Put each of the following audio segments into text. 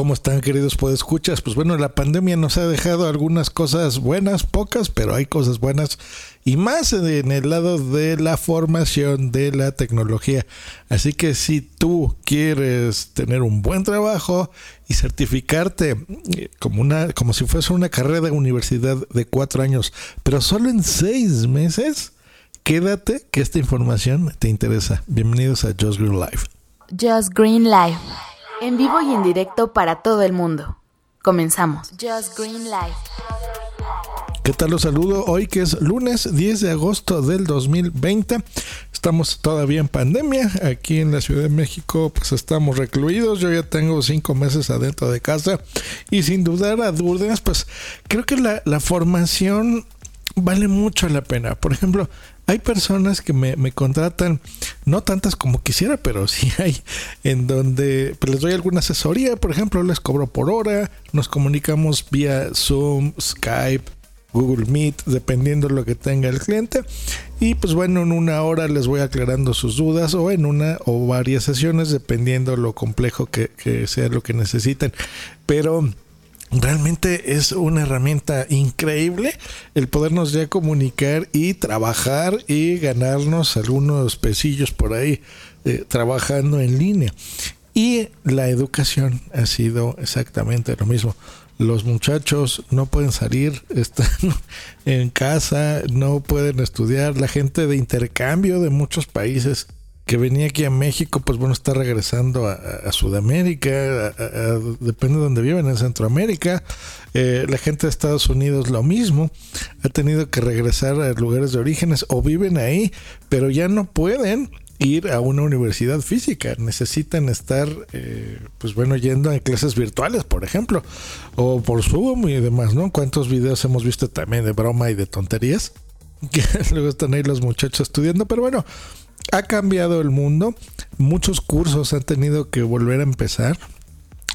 ¿Cómo están queridos escuchas? Pues bueno, la pandemia nos ha dejado algunas cosas buenas, pocas, pero hay cosas buenas y más en el lado de la formación de la tecnología. Así que si tú quieres tener un buen trabajo y certificarte eh, como una, como si fuese una carrera de universidad de cuatro años, pero solo en seis meses, quédate que esta información te interesa. Bienvenidos a Just Green Life. Just Green Life en vivo y en directo para todo el mundo. Comenzamos. Just Green Life. ¿Qué tal los saludo? Hoy que es lunes 10 de agosto del 2020. Estamos todavía en pandemia. Aquí en la Ciudad de México pues estamos recluidos. Yo ya tengo cinco meses adentro de casa. Y sin dudar a dudas pues creo que la, la formación vale mucho la pena. Por ejemplo, hay personas que me, contratan, no tantas como quisiera, pero sí hay, en donde pues, les doy alguna asesoría, por ejemplo, les cobro por hora, nos comunicamos vía Zoom, Skype, Google Meet, dependiendo de lo que tenga el cliente. Y pues bueno, en una hora les voy aclarando sus dudas o en una o varias sesiones, dependiendo lo complejo que, que sea lo que necesiten. Pero realmente es una herramienta increíble el podernos ya comunicar y trabajar y ganarnos algunos pesillos por ahí eh, trabajando en línea. Y la educación ha sido exactamente lo mismo. Los muchachos no pueden salir, están en casa, no pueden estudiar. La gente de intercambio de muchos países que venía aquí a México, pues bueno, está regresando a, Sudamérica, depende de donde viven, en Centroamérica. Eh, la gente de Estados Unidos lo mismo, ha tenido que regresar a lugares de orígenes o viven ahí, pero ya no pueden ir a una universidad física, necesitan estar, eh, pues bueno, yendo a clases virtuales, por ejemplo, o por Zoom y demás, ¿no? ¿Cuántos videos hemos visto también de broma y de tonterías? Que luego están ahí los muchachos estudiando, pero bueno, ha cambiado el mundo. Muchos cursos han tenido que volver a empezar.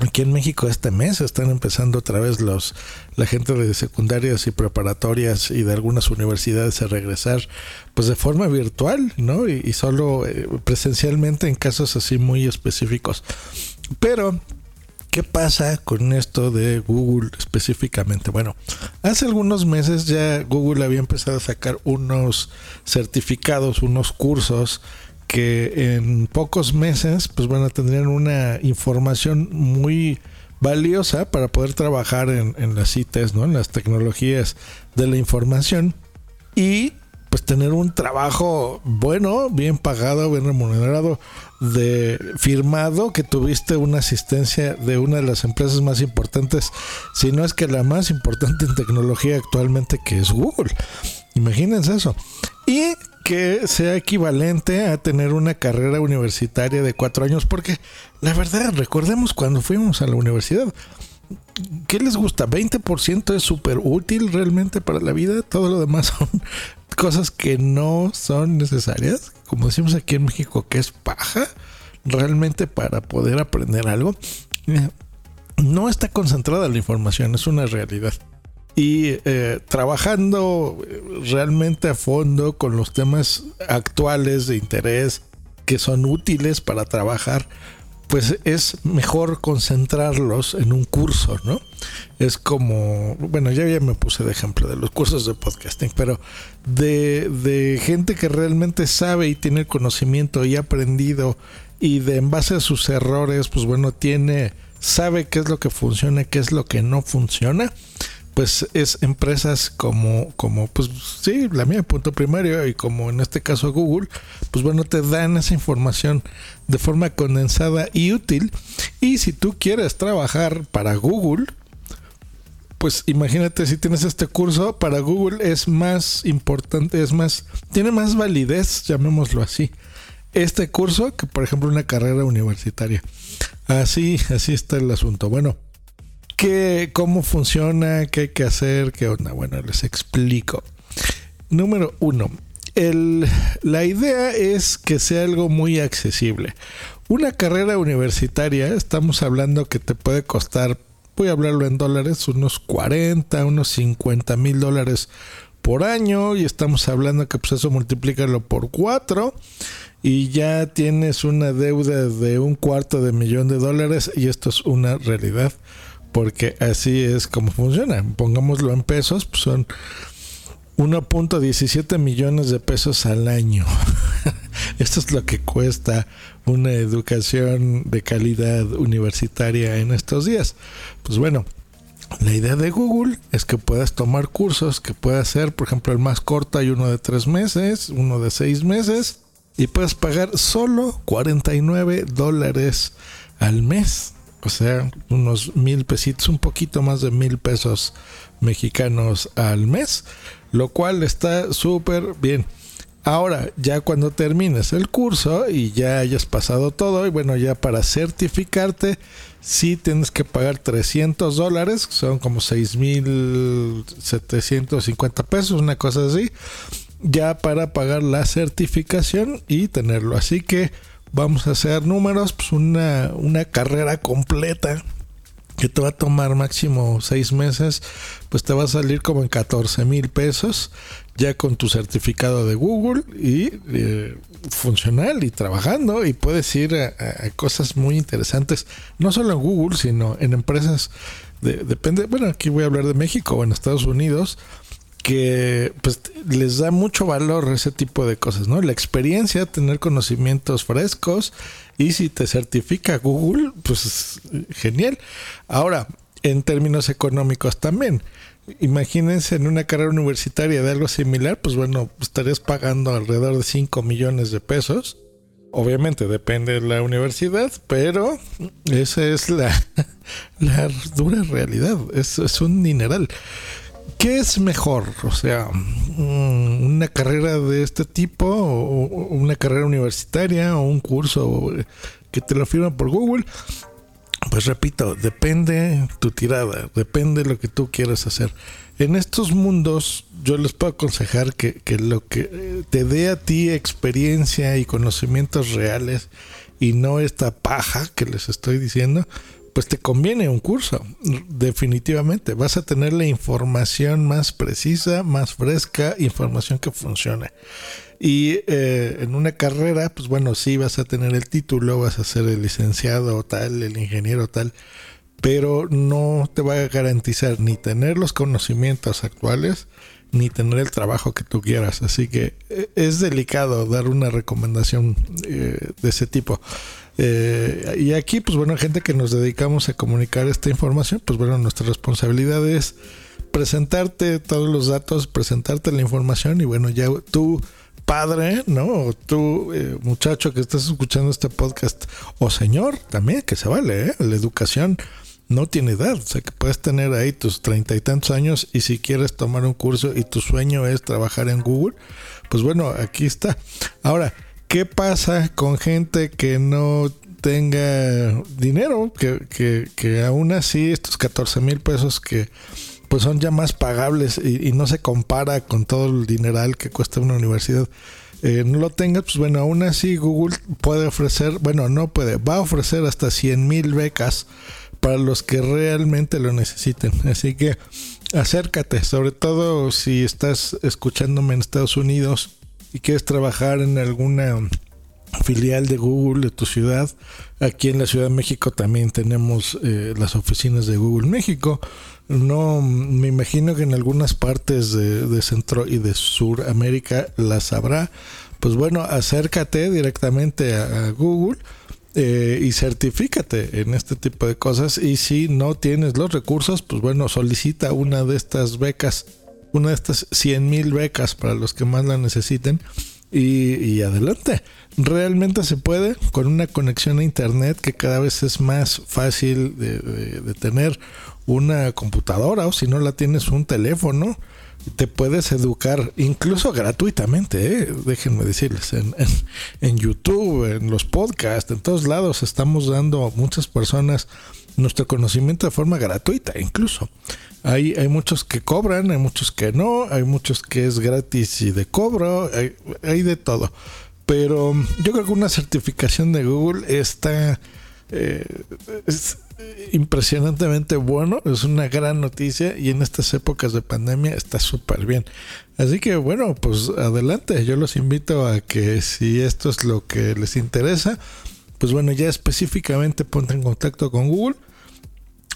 Aquí en México este mes están empezando otra vez los la gente de secundarias y preparatorias y de algunas universidades a regresar pues de forma virtual, ¿no? Y, solo eh, presencialmente en casos así muy específicos. Pero ¿Qué pasa con esto de Google específicamente? Bueno, hace algunos meses ya Google había empezado a sacar unos certificados, unos cursos que en pocos meses, pues bueno, tendrían una información muy valiosa para poder trabajar en, las ITs, ¿no? En las tecnologías de la información. Y pues tener un trabajo bueno, bien pagado, bien remunerado, de firmado que tuviste una asistencia de una de las empresas más importantes, si no es que la más importante en tecnología actualmente que es Google. Imagínense eso. Y que sea equivalente a tener una carrera universitaria de cuatro años, porque la verdad, recordemos cuando fuimos a la universidad, ¿qué les gusta? ¿20% es súper útil realmente para la vida? Todo lo demás son cosas que no son necesarias, como decimos aquí en México, que es paja, realmente para poder aprender algo. No está concentrada la información, es una realidad. Y eh, trabajando realmente a fondo con los temas actuales de interés que son útiles para trabajar, pues es mejor concentrarlos en un curso, ¿no? Es como, bueno, ya, ya me puse de ejemplo de los cursos de podcasting, pero de, de gente que realmente sabe y tiene conocimiento y ha aprendido y de en base a sus errores, pues bueno, tiene, sabe qué es lo que funciona, qué es lo que no funciona pues es empresas como, como, pues sí, la mía, punto primario, y como en este caso Google, pues bueno, te dan esa información de forma condensada y útil. Y si tú quieres trabajar para Google, pues imagínate si tienes este curso, para Google es más importante, es más, tiene más validez, llamémoslo así, este curso que por ejemplo una carrera universitaria. Así, así está el asunto. Bueno, ¿Qué, ¿Cómo funciona? ¿Qué hay que hacer? ¿Qué onda? Bueno, les explico. Número uno, el, la idea es que sea algo muy accesible. Una carrera universitaria, estamos hablando que te puede costar, voy a hablarlo en dólares, unos 40, unos 50 mil dólares por año y estamos hablando que pues eso multiplícalo por cuatro y ya tienes una deuda de un cuarto de millón de dólares y esto es una realidad porque así es como funciona. Pongámoslo en pesos, pues son 1.17 millones de pesos al año. Esto es lo que cuesta una educación de calidad universitaria en estos días. Pues bueno, la idea de Google es que puedas tomar cursos que puedas ser, por ejemplo, el más corto hay uno de tres meses, uno de seis meses, y puedes pagar solo 49 dólares al mes. O sea, unos mil pesitos, un poquito más de mil pesos mexicanos al mes, lo cual está súper bien. Ahora, ya cuando termines el curso y ya hayas pasado todo, y bueno, ya para certificarte, sí tienes que pagar 300 dólares, son como 6.750 pesos, una cosa así, ya para pagar la certificación y tenerlo. Así que vamos a hacer números, pues una, una carrera completa que te va a tomar máximo seis meses, pues te va a salir como en 14 mil pesos ya con tu certificado de Google y eh, funcional y trabajando y puedes ir a, cosas muy interesantes, no solo en Google, sino en empresas, de, depende, bueno, aquí voy a hablar de México o en Estados Unidos, que pues les da mucho valor ese tipo de cosas, ¿no? La experiencia, tener conocimientos frescos y si te certifica Google, pues genial. Ahora, en términos económicos también. Imagínense en una carrera universitaria de algo similar, pues bueno, estarías pagando alrededor de 5 millones de pesos. Obviamente depende de la universidad, pero esa es la, dura realidad. Es, es un dineral. ¿Qué es mejor? O sea, mm, una carrera de este tipo, o una carrera universitaria, o un curso que te lo firma por Google. Pues repito, depende tu tirada, depende lo que tú quieras hacer. En estos mundos yo les puedo aconsejar que, que lo que te dé a ti experiencia y conocimientos reales y no esta paja que les estoy diciendo, pues te conviene un curso, definitivamente. Vas a tener la información más precisa, más fresca, información que funcione. Y eh, en una carrera, pues bueno, sí vas a tener el título, vas a ser el licenciado tal, el ingeniero tal, pero no te va a garantizar ni tener los conocimientos actuales, ni tener el trabajo que tú quieras. Así que eh, es delicado dar una recomendación eh, de ese tipo. Eh, y aquí, pues bueno, gente que nos dedicamos a comunicar esta información, pues bueno, nuestra responsabilidad es presentarte todos los datos, presentarte la información y bueno, ya tú padre, ¿no? O tú, eh, muchacho que estás escuchando este podcast, o señor, también, que se vale, ¿eh? La educación no tiene edad, o sea que puedes tener ahí tus treinta y tantos años y si quieres tomar un curso y tu sueño es trabajar en Google, pues bueno, aquí está. Ahora, ¿Qué pasa con gente que no tenga dinero? Que, que, aún así estos 14 mil pesos que pues son ya más pagables y, no se compara con todo el dineral que cuesta una universidad. Eh, no lo tenga, pues bueno, aún así Google puede ofrecer, bueno, no puede, va a ofrecer hasta 100 mil becas para los que realmente lo necesiten. Así que acércate, sobre todo si estás escuchándome en Estados Unidos y quieres trabajar en alguna filial de Google de tu ciudad, aquí en la Ciudad de México también tenemos eh, las oficinas de Google México. No, me imagino que en algunas partes de, Centro y de Suramérica las habrá. Pues bueno, acércate directamente a, Google. Eh, y certifícate en este tipo de cosas y si no tienes los recursos pues bueno solicita una de estas becas una de estas 100 mil becas para los que más la necesiten y, adelante. Realmente se puede con una conexión a internet que cada vez es más fácil de, tener una computadora o si no la tienes un teléfono te puedes educar incluso gratuitamente, ¿eh? déjenme decirles, en, en, en, YouTube, en los podcasts, en todos lados estamos dando a muchas personas nuestro conocimiento de forma gratuita incluso. Hay, hay muchos que cobran, hay muchos que no, hay muchos que es gratis y de cobro, hay, de todo. Pero yo creo que una certificación de Google está... Eh, impresionantemente bueno, es una gran noticia y en estas épocas de pandemia está súper bien. Así que bueno, pues adelante, yo los invito a que si esto es lo que les interesa, pues bueno, ya específicamente ponte en contacto con Google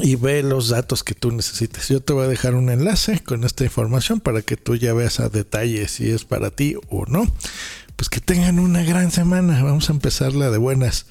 y ve los datos que tú necesites. Yo te voy a dejar un enlace con esta información para que tú ya veas a detalle si es para ti o no. Pues que tengan una gran semana. Vamos a empezarla de buenas.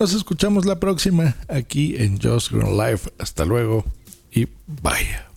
Nos escuchamos la próxima aquí en Just Grown Live. Hasta luego y bye.